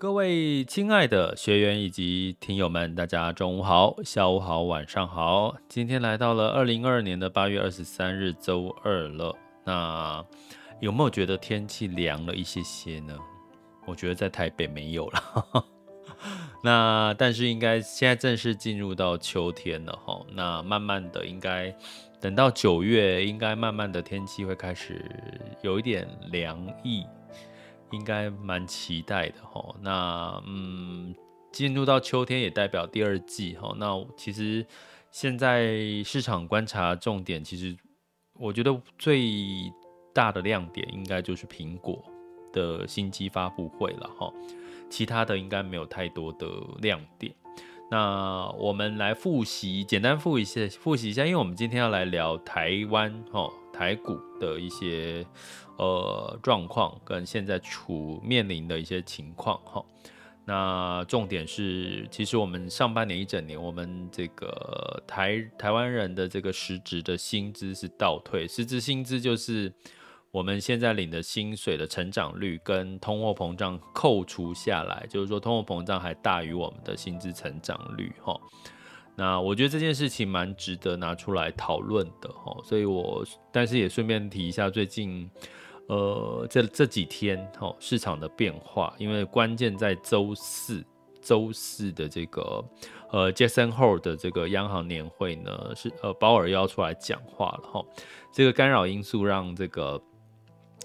各位亲爱的学员以及听友们，大家中午好、下午好、晚上好。今天来到了二零二二年的八月二十三日，周二了。那有没有觉得天气凉了一些些呢？我觉得在台北没有了。那但是应该现在正式进入到秋天了哈。那慢慢的，应该等到九月，应该慢慢的天气会开始有一点凉意。应该蛮期待的哈，那嗯，进入到秋天也代表第二季哈。那其实现在市场观察重点，其实我觉得最大的亮点应该就是苹果的新机发布会了哈。其他的应该没有太多的亮点。那我们来复习，简单复一下，复习一下，因为我们今天要来聊台湾哈。台股的一些呃状况跟现在处面临的一些情况哈，那重点是，其实我们上半年一整年，我们这个台台湾人的这个实质的薪资是倒退，实质薪资就是我们现在领的薪水的成长率跟通货膨胀扣除下来，就是说通货膨胀还大于我们的薪资成长率哈。那我觉得这件事情蛮值得拿出来讨论的哈，所以我但是也顺便提一下最近，呃，这这几天哈市场的变化，因为关键在周四，周四的这个呃，Jackson Hole 的这个央行年会呢是呃鲍尔要出来讲话了哈，这个干扰因素让这个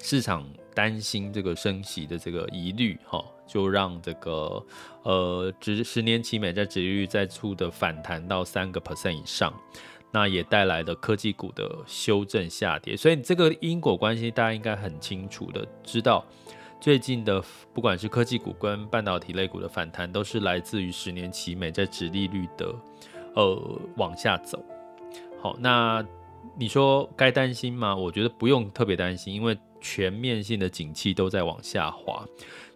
市场担心这个升息的这个疑虑哈。就让这个呃，十十年期美债殖利率再出的反弹到三个 percent 以上，那也带来的科技股的修正下跌，所以这个因果关系大家应该很清楚的知道，最近的不管是科技股跟半导体类股的反弹，都是来自于十年期美债殖利率的呃往下走。好，那你说该担心吗？我觉得不用特别担心，因为全面性的景气都在往下滑。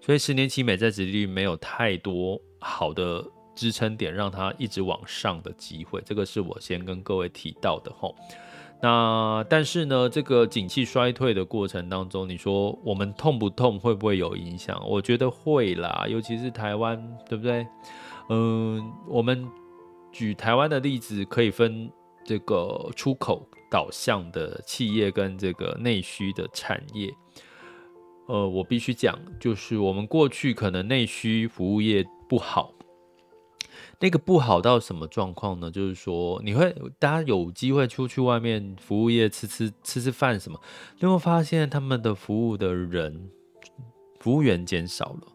所以十年期美债殖利率没有太多好的支撑点，让它一直往上的机会，这个是我先跟各位提到的吼。那但是呢，这个景气衰退的过程当中，你说我们痛不痛？会不会有影响？我觉得会啦，尤其是台湾，对不对？嗯，我们举台湾的例子，可以分这个出口导向的企业跟这个内需的产业。呃，我必须讲，就是我们过去可能内需服务业不好，那个不好到什么状况呢？就是说，你会大家有机会出去外面服务业吃吃吃吃饭什么，你会发现他们的服务的人服务员减少了，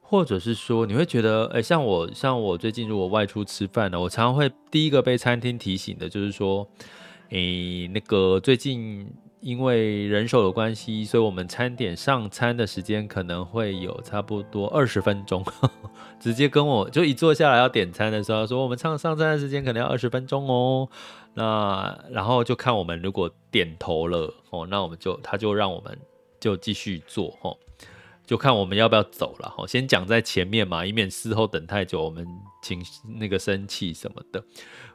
或者是说，你会觉得，哎，像我像我最近如果外出吃饭呢，我常常会第一个被餐厅提醒的就是说，哎，那个最近。因为人手的关系，所以我们餐点上餐的时间可能会有差不多二十分钟。直接跟我就一坐下来要点餐的时候，说我们上上餐的时间可能要二十分钟哦。那然后就看我们如果点头了哦，那我们就他就让我们就继续做哦，就看我们要不要走了哈。先讲在前面嘛，以免事后等太久，我们情那个生气什么的。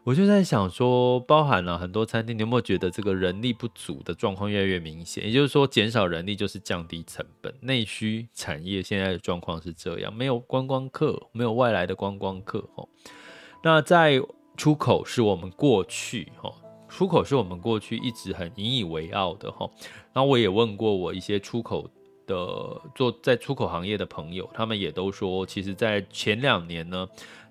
我就在想说，包含了很多餐厅，你有没有觉得这个人力不足的状况越来越明显？也就是说，减少人力就是降低成本。内需产业现在的状况是这样，没有观光客，没有外来的观光客。那在出口是我们过去出口是我们过去一直很引以为傲的哈。那我也问过我一些出口的做在出口行业的朋友，他们也都说，其实，在前两年呢，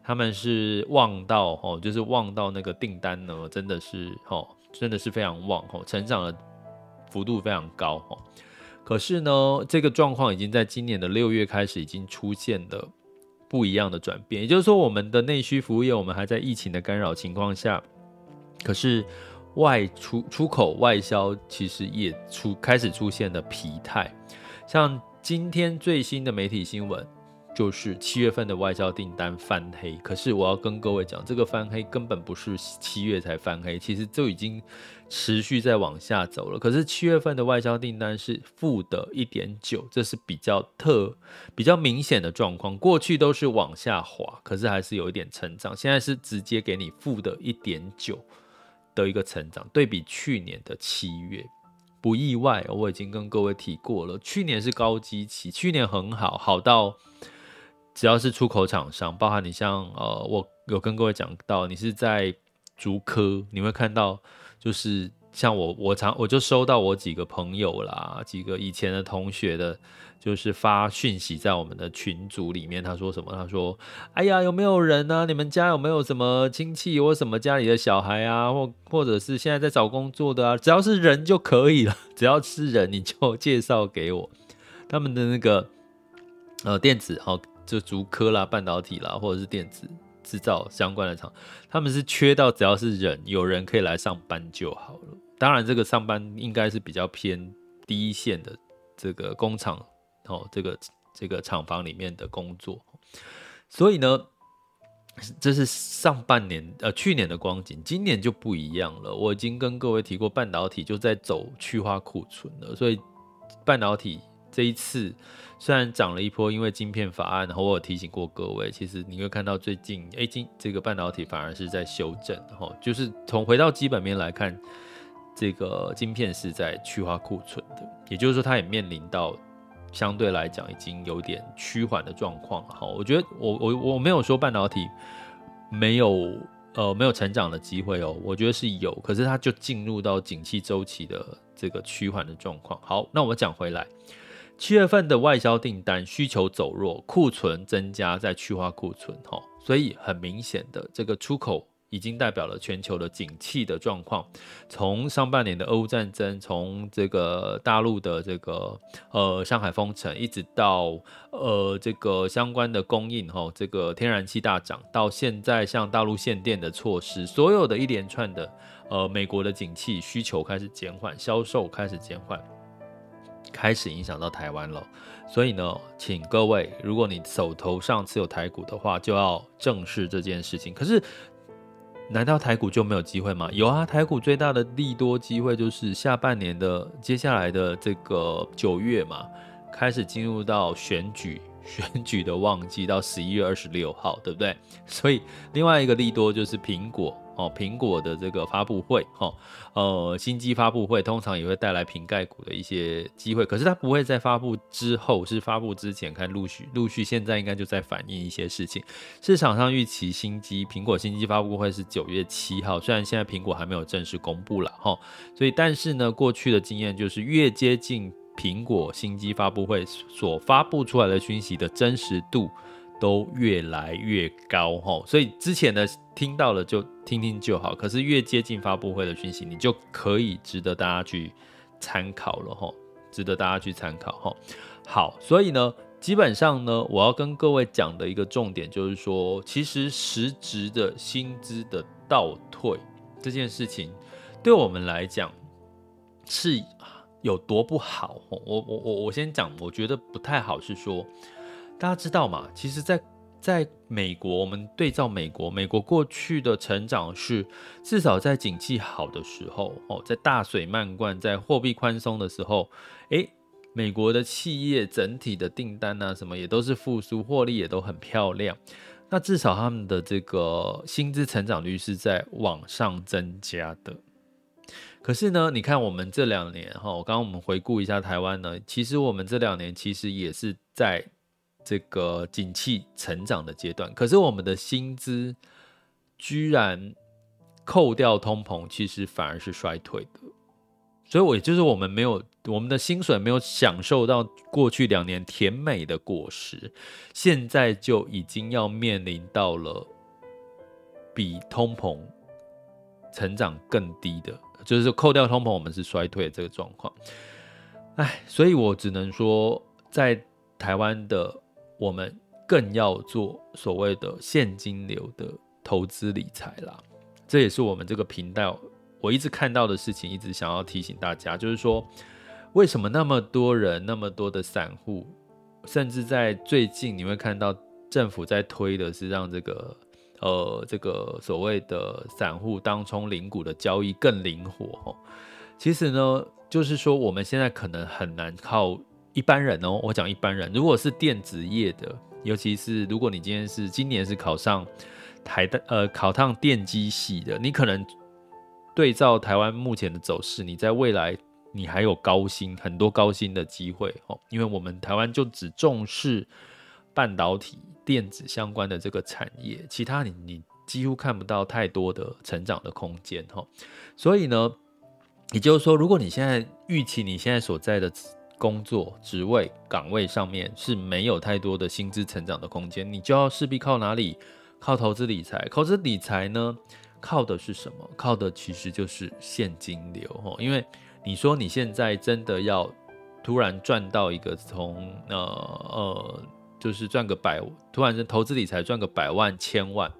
他们是旺到哦，就是旺到那个订单呢，真的是哦，真的是非常旺哦，成长的幅度非常高哦。可是呢，这个状况已经在今年的六月开始已经出现了不一样的转变，也就是说，我们的内需服务业，我们还在疫情的干扰情况下，可是外出出口外销其实也出开始出现了疲态。像今天最新的媒体新闻。就是七月份的外销订单翻黑，可是我要跟各位讲，这个翻黑根本不是七月才翻黑，其实就已经持续在往下走了。可是七月份的外销订单是负的一点九，这是比较特、比较明显的状况。过去都是往下滑，可是还是有一点成长，现在是直接给你负的一点九的一个成长，对比去年的七月，不意外。我已经跟各位提过了，去年是高基期，去年很好，好到。只要是出口厂商，包含你像呃，我有跟各位讲到，你是在竹科，你会看到就是像我，我常我就收到我几个朋友啦，几个以前的同学的，就是发讯息在我们的群组里面，他说什么？他说：“哎呀，有没有人呢、啊？你们家有没有什么亲戚或什么家里的小孩啊，或或者是现在在找工作的啊？只要是人就可以了，只要是人你就介绍给我。他们的那个呃电子好。”就竹科啦、半导体啦，或者是电子制造相关的厂，他们是缺到只要是人，有人可以来上班就好了。当然，这个上班应该是比较偏第一线的这个工厂哦，这个这个厂房里面的工作。所以呢，这是上半年呃去年的光景，今年就不一样了。我已经跟各位提过，半导体就在走去化库存了，所以半导体这一次。虽然涨了一波，因为晶片法案，然后我有提醒过各位，其实你会看到最近，哎，今这个半导体反而是在修正，哈，就是从回到基本面来看，这个晶片是在去化库存的，也就是说，它也面临到相对来讲已经有点趋缓的状况了，哈。我觉得我我我没有说半导体没有呃没有成长的机会哦，我觉得是有，可是它就进入到景气周期的这个趋缓的状况。好，那我讲回来。七月份的外销订单需求走弱，库存增加，在去化库存，哈，所以很明显的，这个出口已经代表了全球的景气的状况。从上半年的俄乌战争，从这个大陆的这个呃上海封城，一直到呃这个相关的供应，哈，这个天然气大涨，到现在像大陆限电的措施，所有的一连串的呃美国的景气需求开始减缓，销售开始减缓。开始影响到台湾了，所以呢，请各位，如果你手头上持有台股的话，就要正视这件事情。可是，难道台股就没有机会吗？有啊，台股最大的利多机会就是下半年的接下来的这个九月嘛，开始进入到选举选举的旺季，到十一月二十六号，对不对？所以另外一个利多就是苹果。哦，苹果的这个发布会，哈，呃，新机发布会通常也会带来瓶盖股的一些机会，可是它不会在发布之后，是发布之前看陆续陆续，现在应该就在反映一些事情。市场上预期新机苹果新机发布会是九月七号，虽然现在苹果还没有正式公布了，哈，所以但是呢，过去的经验就是越接近苹果新机发布会所发布出来的讯息的真实度。都越来越高哈，所以之前呢听到了就听听就好，可是越接近发布会的讯息，你就可以值得大家去参考了哈，值得大家去参考哈。好，所以呢，基本上呢，我要跟各位讲的一个重点就是说，其实实质的薪资的倒退这件事情，对我们来讲是有多不好？我我我我先讲，我觉得不太好是说。大家知道嘛？其实在，在美国，我们对照美国，美国过去的成长是至少在景气好的时候，哦，在大水漫灌、在货币宽松的时候，诶，美国的企业整体的订单啊，什么也都是复苏，获利也都很漂亮。那至少他们的这个薪资成长率是在往上增加的。可是呢，你看我们这两年，哈，我刚刚我们回顾一下台湾呢，其实我们这两年其实也是在。这个景气成长的阶段，可是我们的薪资居然扣掉通膨，其实反而是衰退的。所以，我也就是我们没有我们的薪水没有享受到过去两年甜美的果实，现在就已经要面临到了比通膨成长更低的，就是扣掉通膨，我们是衰退这个状况。哎，所以我只能说，在台湾的我们更要做所谓的现金流的投资理财啦。这也是我们这个频道。我一直看到的事情，一直想要提醒大家，就是说，为什么那么多人、那么多的散户，甚至在最近你会看到政府在推的是让这个呃这个所谓的散户当冲零股的交易更灵活。其实呢，就是说我们现在可能很难靠一般人哦。我讲一般人，如果是电子业的，尤其是如果你今天是今年是考上台的呃考上电机系的，你可能。对照台湾目前的走势，你在未来你还有高薪很多高薪的机会哦，因为我们台湾就只重视半导体、电子相关的这个产业，其他你你几乎看不到太多的成长的空间哈。所以呢，也就是说，如果你现在预期你现在所在的工作职位岗位上面是没有太多的薪资成长的空间，你就要势必靠哪里？靠投资理财。投资理财呢？靠的是什么？靠的其实就是现金流哦。因为你说你现在真的要突然赚到一个从呃呃，就是赚个百，突然投资理财赚个百万千万，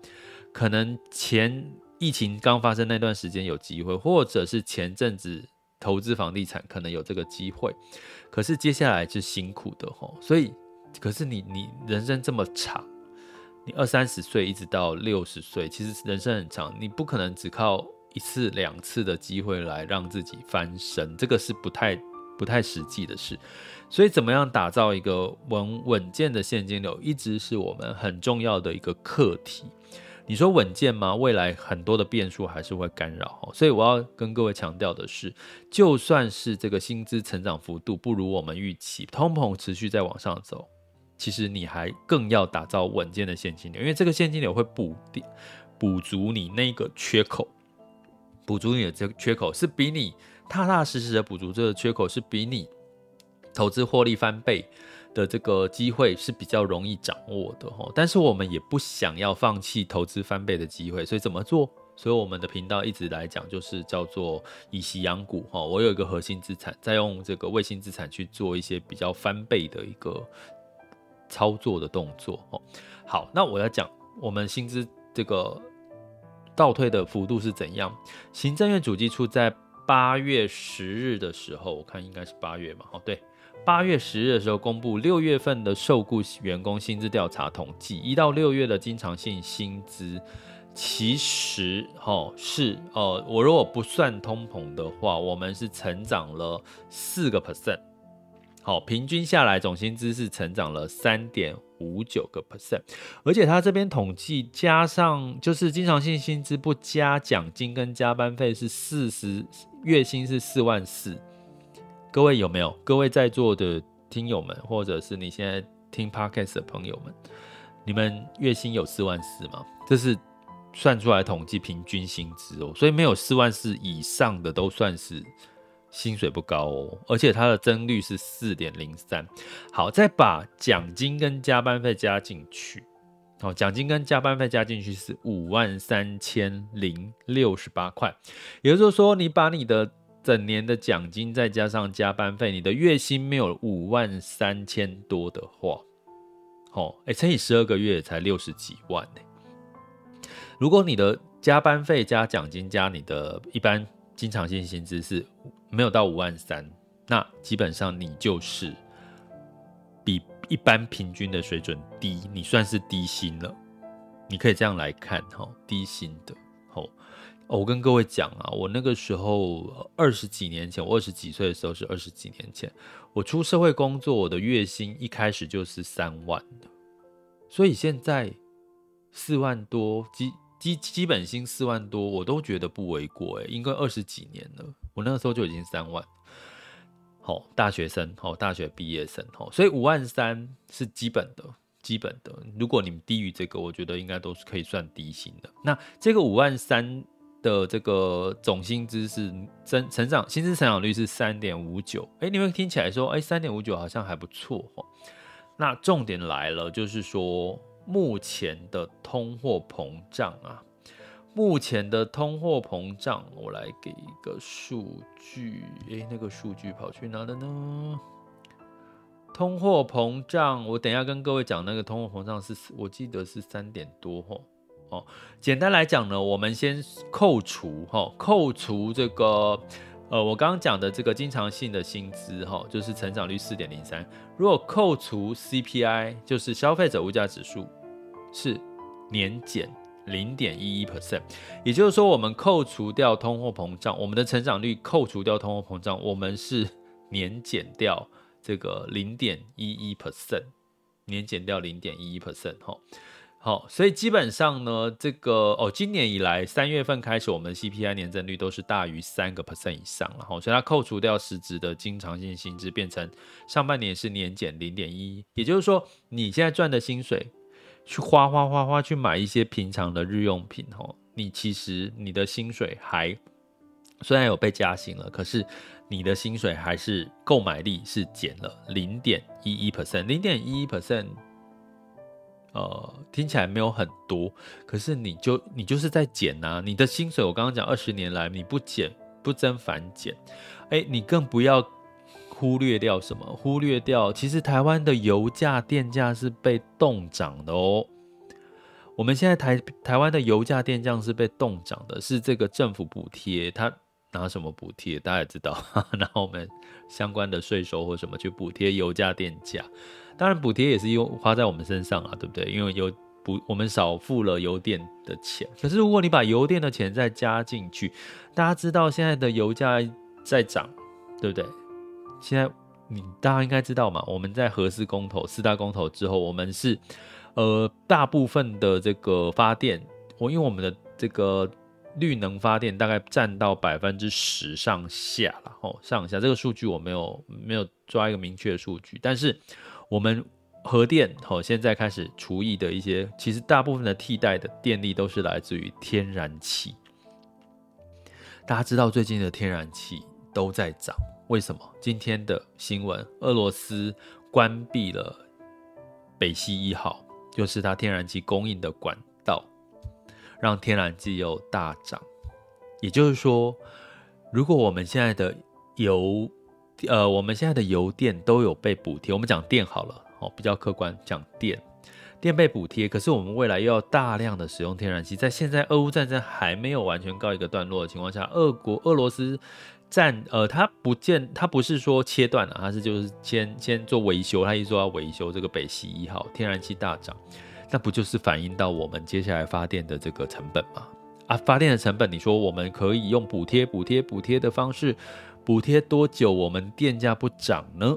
可能前疫情刚发生那段时间有机会，或者是前阵子投资房地产可能有这个机会，可是接下来是辛苦的吼。所以，可是你你人生这么长。你二三十岁一直到六十岁，其实人生很长，你不可能只靠一次两次的机会来让自己翻身，这个是不太不太实际的事。所以，怎么样打造一个稳稳健的现金流，一直是我们很重要的一个课题。你说稳健吗？未来很多的变数还是会干扰。所以，我要跟各位强调的是，就算是这个薪资成长幅度不如我们预期，通膨持续在往上走。其实你还更要打造稳健的现金流，因为这个现金流会补补足你那个缺口，补足你的这个缺口是比你踏踏实实的补足这个缺口，是比你投资获利翻倍的这个机会是比较容易掌握的哈。但是我们也不想要放弃投资翻倍的机会，所以怎么做？所以我们的频道一直来讲就是叫做以息养股哈。我有一个核心资产，再用这个卫星资产去做一些比较翻倍的一个。操作的动作哦，好，那我要讲我们薪资这个倒退的幅度是怎样？行政院主计处在八月十日的时候，我看应该是八月嘛，哦，对，八月十日的时候公布六月份的受雇员工薪资调查统计，一到六月的经常性薪资，其实哦是哦，我如果不算通膨的话，我们是成长了四个 percent。好，平均下来总薪资是成长了三点五九个 percent，而且他这边统计加上就是经常性薪资不加奖金跟加班费是四十，月薪是四万四。各位有没有？各位在座的听友们，或者是你现在听 podcast 的朋友们，你们月薪有四万四吗？这是算出来统计平均薪资哦，所以没有四万四以上的都算是。薪水不高哦，而且它的增率是四点零三。好，再把奖金跟加班费加进去，好，奖金跟加班费加进去是五万三千零六十八块。也就是说，你把你的整年的奖金再加上加班费，你的月薪没有五万三千多的话，哦，哎，乘以十二个月才六十几万呢。如果你的加班费加奖金加你的一般经常性薪资是。没有到五万三，那基本上你就是比一般平均的水准低，你算是低薪了。你可以这样来看哈，低薪的。哦，我跟各位讲啊，我那个时候二十几年前，我二十几岁的时候是二十几年前，我出社会工作，我的月薪一开始就是三万的，所以现在四万多基基基本薪四万多，我都觉得不为过诶，应该二十几年了。我那个时候就已经三万，好，大学生，好，大学毕业生，好，所以五万三是基本的，基本的。如果你们低于这个，我觉得应该都是可以算低薪的。那这个五万三的这个总薪资是增成长，薪资成长率是三点五九。哎，你们听起来说，哎，三点五九好像还不错哦。那重点来了，就是说目前的通货膨胀啊，目前的通货膨胀，我来给一个数据。哎，那个数据跑去哪了呢？通货膨胀，我等一下跟各位讲那个通货膨胀是，我记得是三点多吼。哦，哦简单来讲呢，我们先扣除哈，扣除这个呃，我刚刚讲的这个经常性的薪资哈，就是成长率四点零三。如果扣除 CPI，就是消费者物价指数，是年减零点一一 percent。也就是说，我们扣除掉通货膨胀，我们的成长率扣除掉通货膨胀，我们是年减掉。这个零点一一 percent，年减掉零点一一 percent，哈，好，所以基本上呢，这个哦，今年以来三月份开始，我们 CPI 年增率都是大于三个 percent 以上了，哈，所以它扣除掉实质的经常性薪资，变成上半年是年减零点一，也就是说，你现在赚的薪水去花花花花去买一些平常的日用品，哈，你其实你的薪水还虽然有被加薪了，可是。你的薪水还是购买力是减了零点一一 percent，零点一一 percent，呃，听起来没有很多，可是你就你就是在减呐。你的薪水，我刚刚讲二十年来你不减不增反减，哎，你更不要忽略掉什么？忽略掉其实台湾的油价、电价是被冻涨的哦。我们现在台台湾的油价、电价是被冻涨的，是这个政府补贴它。拿什么补贴？大家也知道，然后我们相关的税收或什么去补贴油价、电价。当然，补贴也是用花在我们身上啊，对不对？因为油补我们少付了油电的钱。可是如果你把油电的钱再加进去，大家知道现在的油价在涨，对不对？现在你大家应该知道嘛？我们在核四公投、四大公投之后，我们是呃大部分的这个发电，我因为我们的这个。绿能发电大概占到百分之十上下了，哦，上下这个数据我没有没有抓一个明确的数据，但是我们核电哦，现在开始除役的一些，其实大部分的替代的电力都是来自于天然气。大家知道最近的天然气都在涨，为什么？今天的新闻，俄罗斯关闭了北溪一号，就是它天然气供应的管道。让天然气又大涨，也就是说，如果我们现在的油，呃，我们现在的油电都有被补贴，我们讲电好了，哦，比较客观讲电，电被补贴，可是我们未来又要大量的使用天然气，在现在俄乌战争还没有完全告一个段落的情况下，俄国俄罗斯战，呃，它不见，它不是说切断了，它是就是先先做维修，它一说要维修这个北溪一号，天然气大涨。那不就是反映到我们接下来发电的这个成本吗？啊，发电的成本，你说我们可以用补贴、补贴、补贴的方式，补贴多久我们电价不涨呢？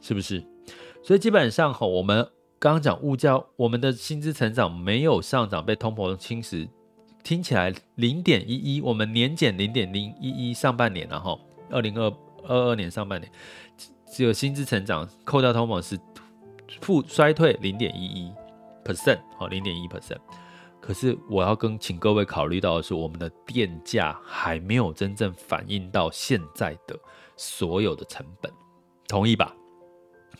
是不是？所以基本上哈，我们刚刚讲物价，我们的薪资成长没有上涨，被通膨侵蚀，听起来零点一一，我们年减零点零一一，上半年然后二零二二二年上半年只有薪资成长，扣掉通膨是。负衰退零点一一 percent，好，零点一 percent。可是我要跟请各位考虑到的是，我们的电价还没有真正反映到现在的所有的成本，同意吧？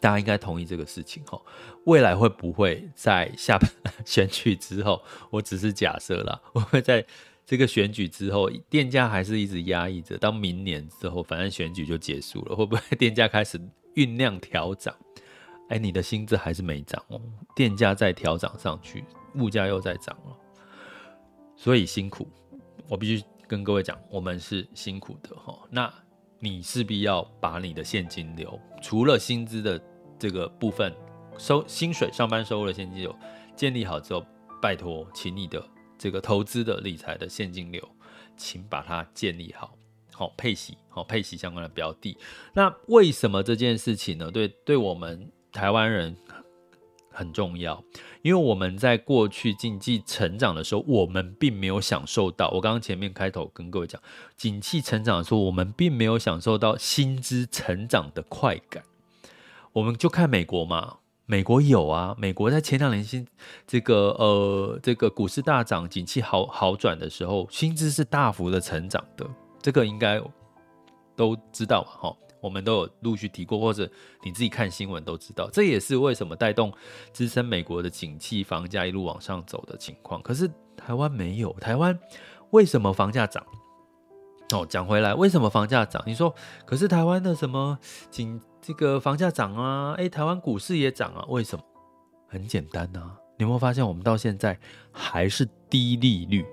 大家应该同意这个事情哈。未来会不会在下 选举之后，我只是假设啦，我会在这个选举之后，电价还是一直压抑着？到明年之后，反正选举就结束了，会不会电价开始酝酿调涨？哎，你的薪资还是没涨哦，电价再调涨上去，物价又在涨了，所以辛苦。我必须跟各位讲，我们是辛苦的哈。那你势必要把你的现金流，除了薪资的这个部分，收薪水、上班收入的现金流建立好之后，拜托，请你的这个投资的理财的现金流，请把它建立好，好配息，好配息相关的标的。那为什么这件事情呢？对，对我们。台湾人很重要，因为我们在过去经济成长的时候，我们并没有享受到。我刚刚前面开头跟各位讲，景气成长的时候，我们并没有享受到薪资成长的快感。我们就看美国嘛，美国有啊，美国在前两年薪这个呃这个股市大涨、景气好好转的时候，薪资是大幅的成长的，这个应该都知道嘛，哈，我们都有陆续提过，或者你自己看新闻都知道，这也是为什么带动支撑美国的景气、房价一路往上走的情况。可是台湾没有，台湾为什么房价涨？哦，讲回来，为什么房价涨？你说，可是台湾的什么景？这个房价涨啊，哎，台湾股市也涨啊，为什么？很简单呐，你有没有发现我们到现在还是低利率？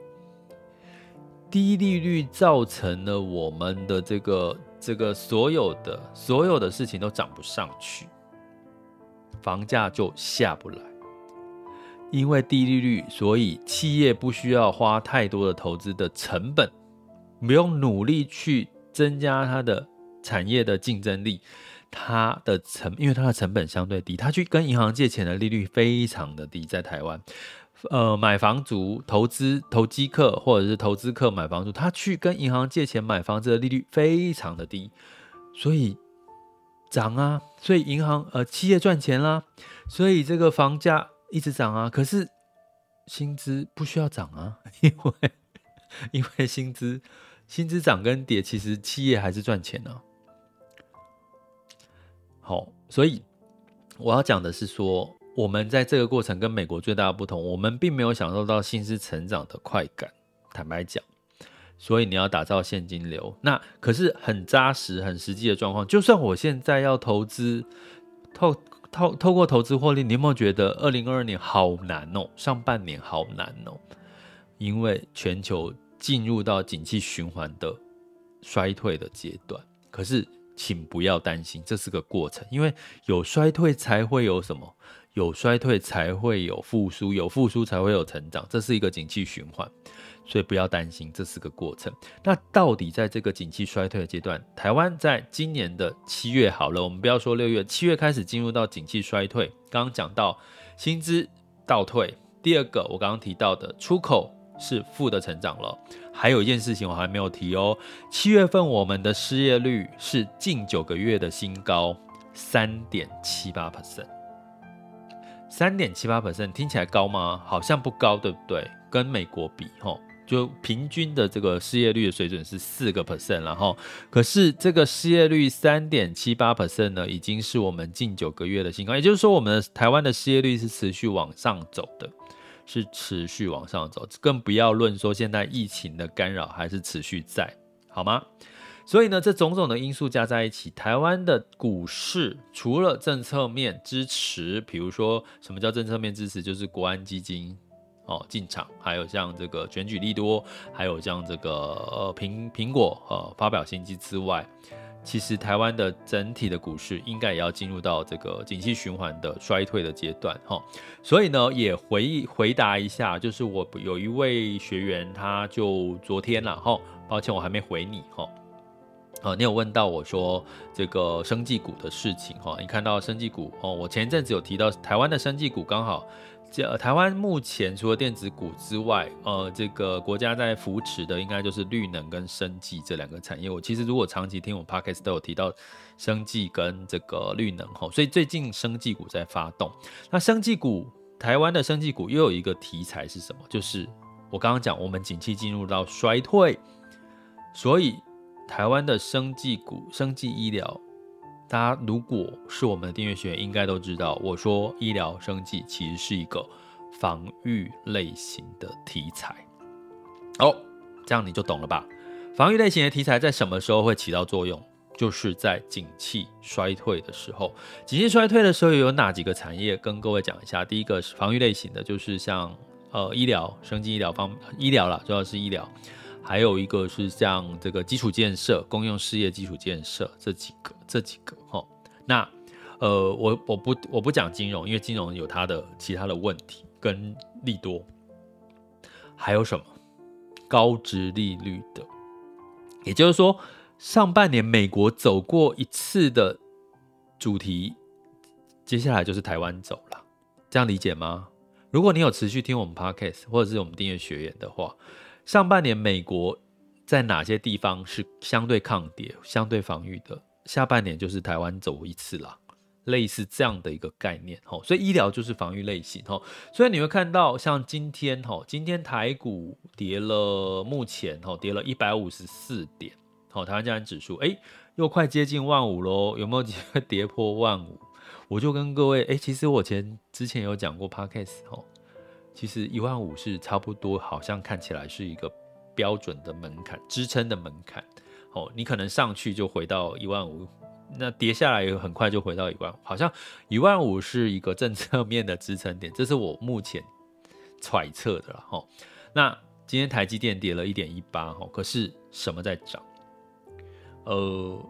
低利率造成了我们的这个这个所有的所有的事情都涨不上去，房价就下不来。因为低利率，所以企业不需要花太多的投资的成本，不用努力去增加它的产业的竞争力。它的成，因为它的成本相对低，他去跟银行借钱的利率非常的低，在台湾，呃，买房族、投资、投机客或者是投资客买房族，他去跟银行借钱买房子的利率非常的低，所以涨啊，所以银行呃企业赚钱啦，所以这个房价一直涨啊，可是薪资不需要涨啊，因为因为薪资薪资涨跟跌，其实企业还是赚钱啊。好，所以我要讲的是说，我们在这个过程跟美国最大的不同，我们并没有享受到薪资成长的快感。坦白讲，所以你要打造现金流，那可是很扎实、很实际的状况。就算我现在要投资，透透透过投资获利，你有没有觉得二零二二年好难哦？上半年好难哦，因为全球进入到景气循环的衰退的阶段，可是。请不要担心，这是个过程，因为有衰退才会有什么？有衰退才会有复苏，有复苏才会有成长，这是一个景气循环，所以不要担心，这是个过程。那到底在这个景气衰退的阶段，台湾在今年的七月好了，我们不要说六月，七月开始进入到景气衰退。刚刚讲到薪资倒退，第二个我刚刚提到的出口。是负的成长了，还有一件事情我还没有提哦。七月份我们的失业率是近九个月的新高，三点七八 percent。三点七八 percent 听起来高吗？好像不高，对不对？跟美国比，吼，就平均的这个失业率的水准是四个 percent，然后可是这个失业率三点七八 percent 呢，已经是我们近九个月的新高，也就是说，我们的台湾的失业率是持续往上走的。是持续往上走，更不要论说现在疫情的干扰还是持续在，好吗？所以呢，这种种的因素加在一起，台湾的股市除了政策面支持，比如说什么叫政策面支持，就是国安基金哦进场，还有像这个选举利多，还有像这个呃苹苹果呃发表新机之外。其实台湾的整体的股市应该也要进入到这个景气循环的衰退的阶段哈，所以呢也回回答一下，就是我有一位学员，他就昨天了哈，抱歉我还没回你哈，啊你有问到我说这个生技股的事情哈，你看到生技股哦，我前一阵子有提到台湾的生技股刚好。这台湾目前除了电子股之外，呃，这个国家在扶持的应该就是绿能跟生技这两个产业。我其实如果长期听我 Podcast 都有提到生技跟这个绿能哈，所以最近生技股在发动。那生技股，台湾的生技股又有一个题材是什么？就是我刚刚讲，我们景气进入到衰退，所以台湾的生技股、生技医疗。大家如果是我们的订阅学员，应该都知道，我说医疗生技其实是一个防御类型的题材。哦，这样你就懂了吧？防御类型的题材在什么时候会起到作用？就是在景气衰退的时候。景气衰退的时候有哪几个产业？跟各位讲一下。第一个是防御类型的，就是像呃医疗、生技医疗方医疗啦，主要是医疗。还有一个是像这个基础建设、公用事业基础建设这几个，这几个哈。那呃，我我不我不讲金融，因为金融有它的其他的问题跟利多。还有什么高值利率的？也就是说，上半年美国走过一次的主题，接下来就是台湾走了，这样理解吗？如果你有持续听我们 Podcast 或者是我们订阅学员的话。上半年美国在哪些地方是相对抗跌、相对防御的？下半年就是台湾走一次了，类似这样的一个概念，吼，所以医疗就是防御类型，吼，所以你会看到像今天，吼，今天台股跌了，目前，吼，跌了一百五十四点，吼，台湾加权指数，哎，又快接近万五喽，有没有机会跌破万五？我就跟各位，哎，其实我前之前有讲过 Podcast，吼，其实一万五是差不多，好像看起来是一个标准的门槛，支撑的门槛，哦，你可能上去就回到一万五。那跌下来也很快就回到一万，好像一万五是一个政策面的支撑点，这是我目前揣测的了哈。那今天台积电跌了一点一八哈，可是什么在涨？呃，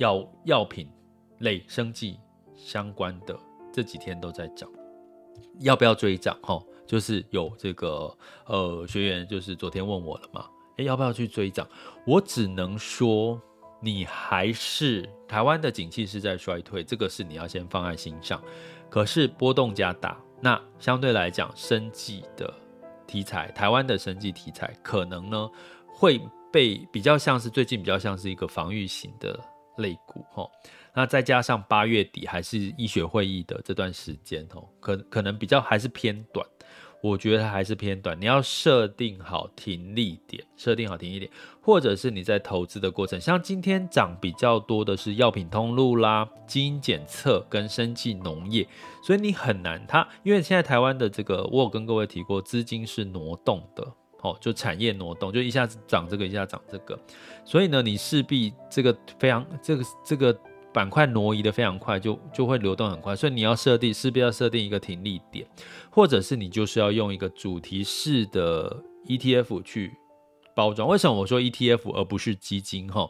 药药品类、生技相关的这几天都在涨，要不要追涨？哈，就是有这个呃学员就是昨天问我了嘛，诶，要不要去追涨？我只能说。你还是台湾的景气是在衰退，这个是你要先放在心上。可是波动加大，那相对来讲，生计的题材，台湾的生计题材可能呢会被比较像是最近比较像是一个防御型的类股哈。那再加上八月底还是医学会议的这段时间哦，可可能比较还是偏短。我觉得它还是偏短，你要设定好停利点，设定好停利点，或者是你在投资的过程，像今天涨比较多的是药品通路啦、基因检测跟生技农业，所以你很难它，因为现在台湾的这个，我有跟各位提过，资金是挪动的，哦，就产业挪动，就一下子涨这个，一下涨这个，所以呢，你势必这个非常这个这个。板块挪移的非常快，就就会流动很快，所以你要设定，势必要设定一个停利点，或者是你就是要用一个主题式的 ETF 去包装。为什么我说 ETF 而不是基金？哈，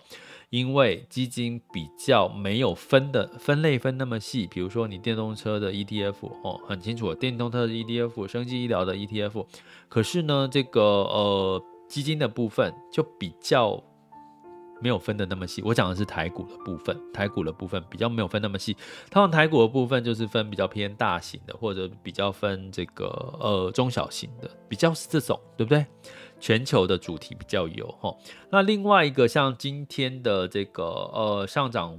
因为基金比较没有分的分类分那么细。比如说你电动车的 ETF 哦，很清楚，电动车的 ETF、生技医疗的 ETF，可是呢，这个呃基金的部分就比较。没有分的那么细，我讲的是台股的部分，台股的部分比较没有分那么细。通常台股的部分就是分比较偏大型的，或者比较分这个呃中小型的，比较是这种，对不对？全球的主题比较有哈。那另外一个像今天的这个呃上涨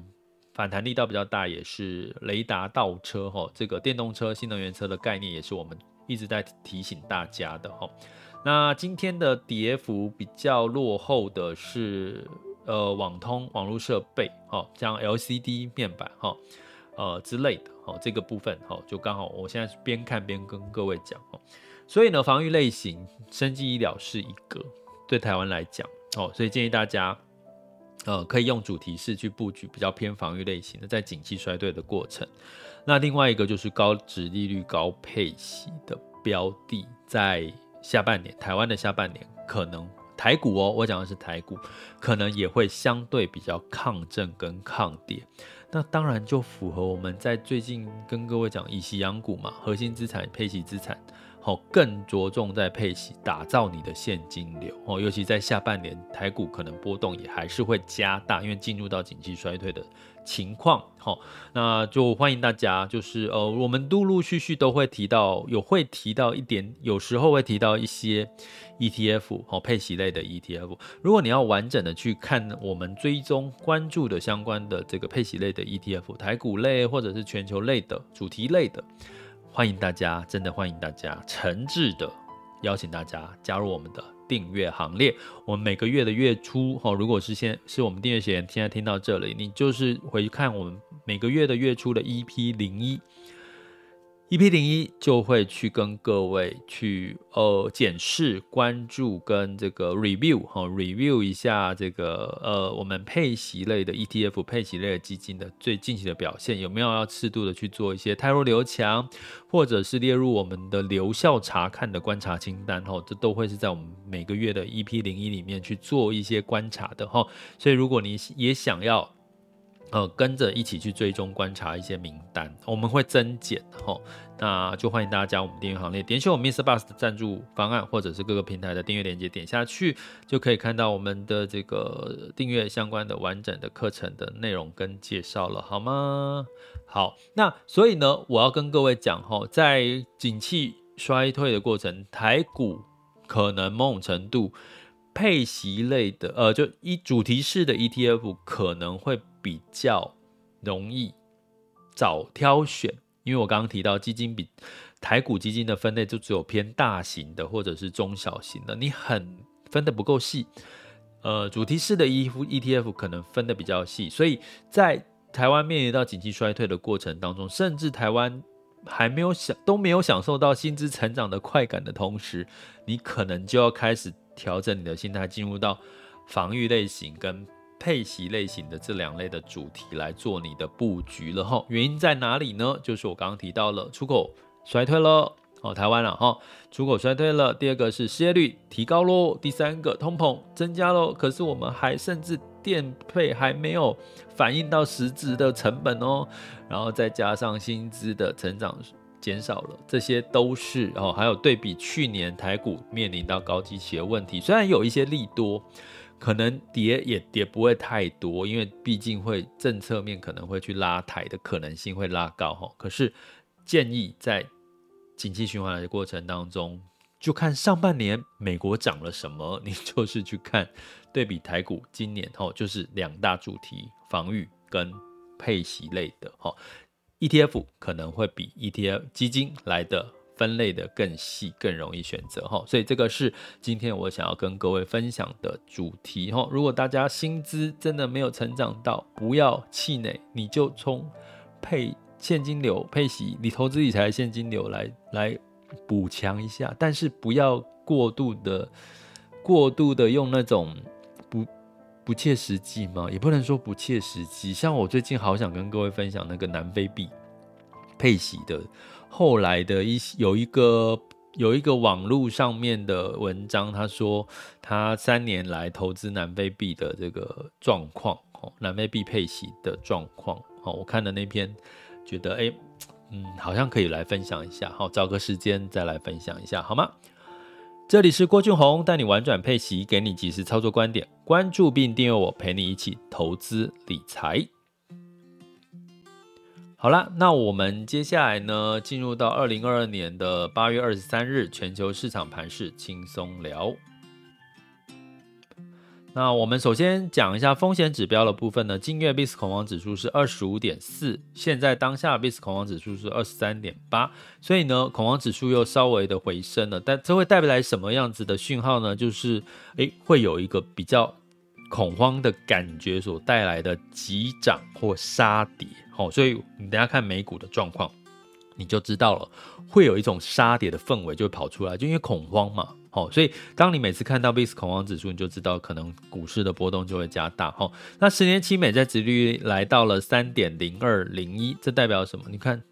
反弹力道比较大，也是雷达倒车哈，这个电动车、新能源车的概念也是我们一直在提醒大家的哈。那今天的跌幅比较落后的是。呃，网通网络设备，哦，像 LCD 面板，哈，呃之类的，哦，这个部分，哦，就刚好，我现在是边看边跟各位讲，哦，所以呢，防御类型，生技医疗是一个对台湾来讲，哦，所以建议大家，呃，可以用主题式去布局比较偏防御类型的，在景气衰退的过程。那另外一个就是高值利率、高配息的标的，在下半年，台湾的下半年可能。台股哦，我讲的是台股，可能也会相对比较抗震跟抗跌，那当然就符合我们在最近跟各位讲以息养股嘛，核心资产配息资产，好，更着重在配息，打造你的现金流哦，尤其在下半年台股可能波动也还是会加大，因为进入到景气衰退的。情况好，那就欢迎大家，就是呃，我们陆陆续续都会提到，有会提到一点，有时候会提到一些 ETF 好，配息类的 ETF。如果你要完整的去看我们追踪关注的相关的这个配息类的 ETF，台股类或者是全球类的主题类的，欢迎大家，真的欢迎大家，诚挚的邀请大家加入我们的。订阅行列，我们每个月的月初，哈，如果是现是我们订阅学员，现在听到这里，你就是回去看我们每个月的月初的 EP 零一。EP 零一就会去跟各位去呃检视、关注跟这个 review 哈 review 一下这个呃我们配息类的 ETF 配息类的基金的最近期的表现，有没有要适度的去做一些汰弱留强，或者是列入我们的留校察看的观察清单哈，这都会是在我们每个月的 EP 零一里面去做一些观察的哈。所以如果你也想要。呃，跟着一起去追踪观察一些名单，我们会增减哈，那就欢迎大家加我们订阅行列，点选我们 Mr. Bus 的赞助方案，或者是各个平台的订阅链接，点下去就可以看到我们的这个订阅相关的完整的课程的内容跟介绍了，好吗？好，那所以呢，我要跟各位讲哈，在景气衰退的过程，台股可能某种程度配息类的，呃，就一主题式的 ETF 可能会。比较容易早挑选，因为我刚刚提到基金比台股基金的分类就只有偏大型的或者是中小型的，你很分的不够细。呃，主题式的 ETF 可能分的比较细，所以在台湾面临到景气衰退的过程当中，甚至台湾还没有享都没有享受到薪资成长的快感的同时，你可能就要开始调整你的心态，进入到防御类型跟配息类型的这两类的主题来做你的布局了哈。原因在哪里呢？就是我刚刚提到了出口衰退了。哦，台湾了哈，出口衰退了。第二个是失业率提高喽。第三个通膨增加喽。可是我们还甚至电费还没有反映到实质的成本哦。然后再加上薪资的成长减少了，这些都是哦。还有对比去年台股面临到高基期的问题，虽然有一些利多，可能跌也跌不会太多，因为毕竟会政策面可能会去拉抬的可能性会拉高哈。可是建议在景气循环的过程当中，就看上半年美国涨了什么，你就是去看对比台股今年吼，就是两大主题，防御跟配息类的吼，ETF 可能会比 ETF 基金来的分类的更细，更容易选择吼，所以这个是今天我想要跟各位分享的主题吼。如果大家薪资真的没有成长到，不要气馁，你就从配。现金流配息，你投资理财现金流来来补强一下，但是不要过度的过度的用那种不不切实际嘛，也不能说不切实际。像我最近好想跟各位分享那个南非币配息的，后来的一有一个有一个网络上面的文章，他说他三年来投资南非币的这个状况，哦，南非币配息的状况，哦，我看的那篇。觉得哎，嗯，好像可以来分享一下，好，找个时间再来分享一下，好吗？这里是郭俊宏，带你玩转配息，给你及时操作观点，关注并订阅我，陪你一起投资理财。好了，那我们接下来呢，进入到二零二二年的八月二十三日，全球市场盘势轻松聊。那我们首先讲一下风险指标的部分呢。近月 VIX 恐慌指数是二十五点四，现在当下 VIX 恐慌指数是二十三点八，所以呢，恐慌指数又稍微的回升了。但这会带不来什么样子的讯号呢？就是诶，会有一个比较恐慌的感觉所带来的急涨或杀跌。好，所以你等下看美股的状况，你就知道了，会有一种杀跌的氛围就会跑出来，就因为恐慌嘛。哦，所以当你每次看到 VIX 恐慌指数，你就知道可能股市的波动就会加大。哈，那十年期美债殖率来到了三点零二零一，这代表什么？你看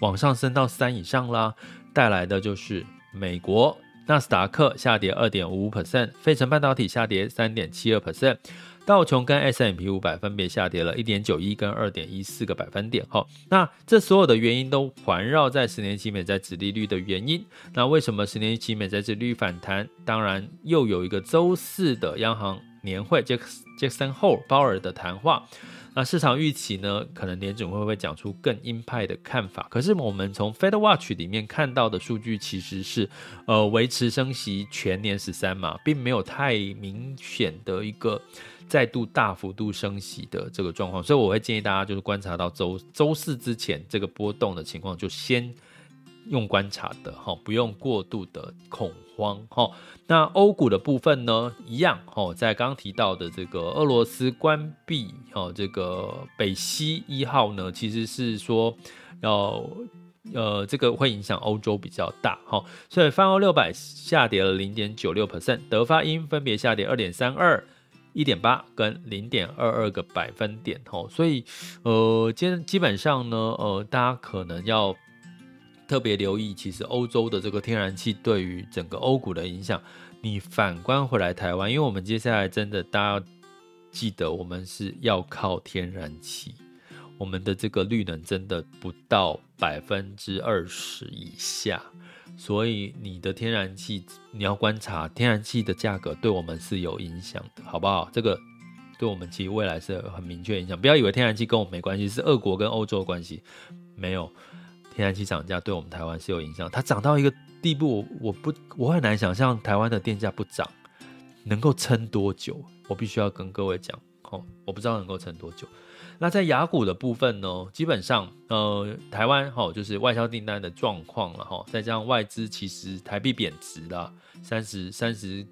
往上升到三以上啦，带来的就是美国纳斯达克下跌二点五五 percent，费城半导体下跌三点七二 percent。道琼跟 S&P 五百分别下跌了一点九一跟二点一四个百分点。好，那这所有的原因都环绕在十年期美债殖利率的原因。那为什么十年期美债殖利率反弹？当然又有一个周四的央行年会，杰克杰克森后鲍尔的谈话。那市场预期呢？可能联准会不会讲出更鹰派的看法？可是我们从 Fed Watch 里面看到的数据其实是，呃，维持升息全年十三嘛，并没有太明显的一个。再度大幅度升息的这个状况，所以我会建议大家就是观察到周周四之前这个波动的情况，就先用观察的哈，不用过度的恐慌哈。那欧股的部分呢，一样哈，在刚提到的这个俄罗斯关闭哈这个北溪一号呢，其实是说要呃这个会影响欧洲比较大哈，所以泛欧六百下跌了零点九六 percent，德法英分别下跌二点三二。一点八跟零点二二个百分点吼，所以呃，基基本上呢，呃，大家可能要特别留意，其实欧洲的这个天然气对于整个欧股的影响。你反观回来台湾，因为我们接下来真的大家记得，我们是要靠天然气，我们的这个绿能真的不到百分之二十以下。所以你的天然气，你要观察天然气的价格对我们是有影响的，好不好？这个对我们其实未来是很明确影响。不要以为天然气跟我没关系，是俄国跟欧洲关系，没有。天然气涨价对我们台湾是有影响，它涨到一个地步，我不我很难想象台湾的电价不涨能够撑多久。我必须要跟各位讲，哦，我不知道能够撑多久。那在亚股的部分呢，基本上呃，台湾哈就是外销订单的状况了哈，再加上外资其实台币贬值了三十三十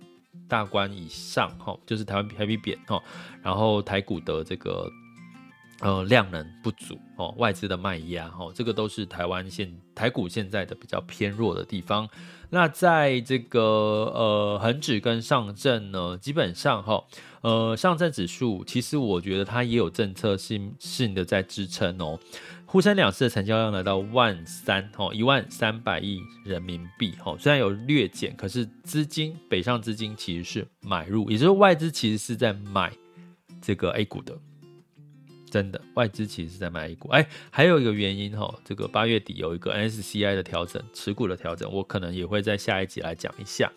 大关以上哈，就是台湾台币贬哈，然后台股的这个。呃，量能不足哦，外资的卖压哈，这个都是台湾现台股现在的比较偏弱的地方。那在这个呃恒指跟上证呢，基本上哈，呃上证指数其实我觉得它也有政策性性的在支撑哦。沪深两市的成交量来到万三哦，一万三百亿人民币哈，虽然有略减，可是资金北上资金其实是买入，也就是外资其实是在买这个 A 股的。真的，外资其实是在买 A 股。哎，还有一个原因哈，这个八月底有一个 NSCI 的调整，持股的调整，我可能也会在下一集来讲一下。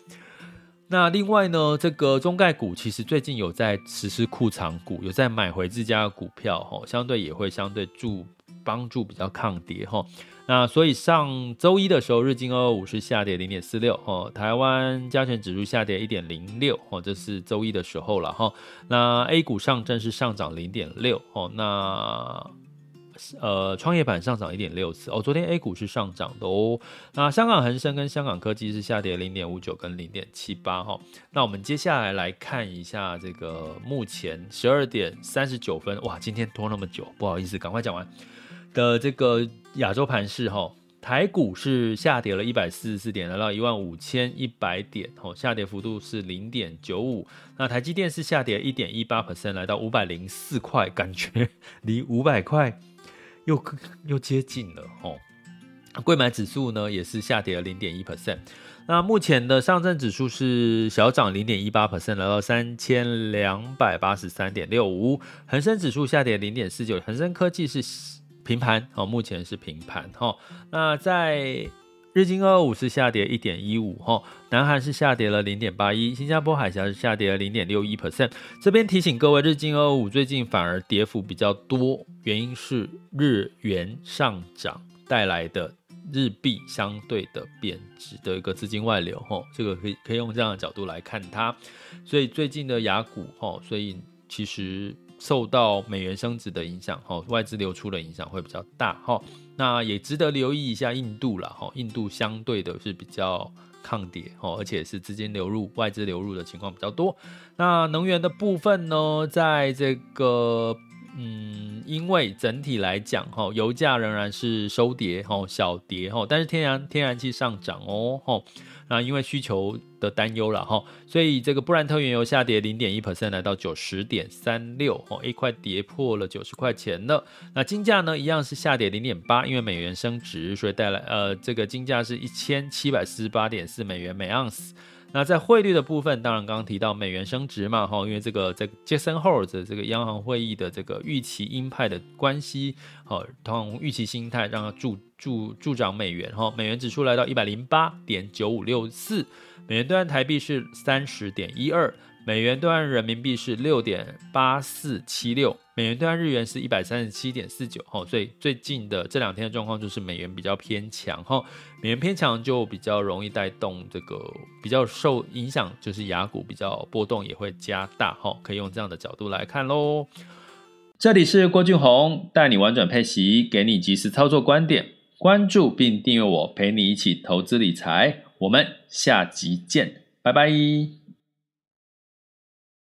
那另外呢，这个中概股其实最近有在实施库藏股，有在买回自家的股票哈，相对也会相对助帮助比较抗跌哈。那所以上周一的时候，日经二五是下跌零点四六哦，台湾加权指数下跌一点零六哦，这是周一的时候了哈。那 A 股上证是上涨零点六哦，那呃创业板上涨一点六四哦，昨天 A 股是上涨的哦。那香港恒生跟香港科技是下跌零点五九跟零点七八哈。那我们接下来来看一下这个目前十二点三十九分哇，今天拖那么久，不好意思，赶快讲完。的这个亚洲盘势哈，台股是下跌了一百四十四点，来到一万五千一百点，吼，下跌幅度是零点九五。那台积电是下跌一点一八 percent，来到五百零四块，感觉 离五百块又又接近了，哦。柜买指数呢也是下跌了零点一 percent。那目前的上证指数是小涨零点一八 percent，来到三千两百八十三点六五。恒生指数下跌零点四九，恒生科技是。平盘哦，目前是平盘哈。那在日经二五是下跌一点一五哈，南韩是下跌了零点八一，新加坡海峡是下跌了零点六一 percent。这边提醒各位，日经二五最近反而跌幅比较多，原因是日元上涨带来的日币相对的贬值的一个资金外流哈，这个可以可以用这样的角度来看它。所以最近的雅股哈，所以其实。受到美元升值的影响，哈，外资流出的影响会比较大，哈。那也值得留意一下印度了，哈。印度相对的是比较抗跌，哈，而且是资金流入、外资流入的情况比较多。那能源的部分呢，在这个，嗯，因为整体来讲，哈，油价仍然是收跌，哈，小跌，哈，但是天然天然气上涨哦，哈。那因为需求的担忧了哈，所以这个布兰特原油下跌零点一 percent，来到九十点三六哦一块跌破了九十块钱了。那金价呢，一样是下跌零点八，因为美元升值，所以带来呃这个金价是一千七百四十八点四美元每盎司。那在汇率的部分，当然刚刚提到美元升值嘛，哈，因为这个在杰森·霍尔的这个央行会议的这个预期鹰派的关系，好，同预期心态让它助助助长美元，哈，美元指数来到一百零八点九五六四，美元兑换台币是三十点一二。美元兑换人民币是六点八四七六，美元兑换日元是一百三十七点四九，哈，所以最近的这两天的状况就是美元比较偏强，哈，美元偏强就比较容易带动这个比较受影响，就是亚股比较波动也会加大，哈，可以用这样的角度来看喽。这里是郭俊宏，带你玩转配息，给你及时操作观点，关注并订阅我，陪你一起投资理财，我们下集见，拜拜。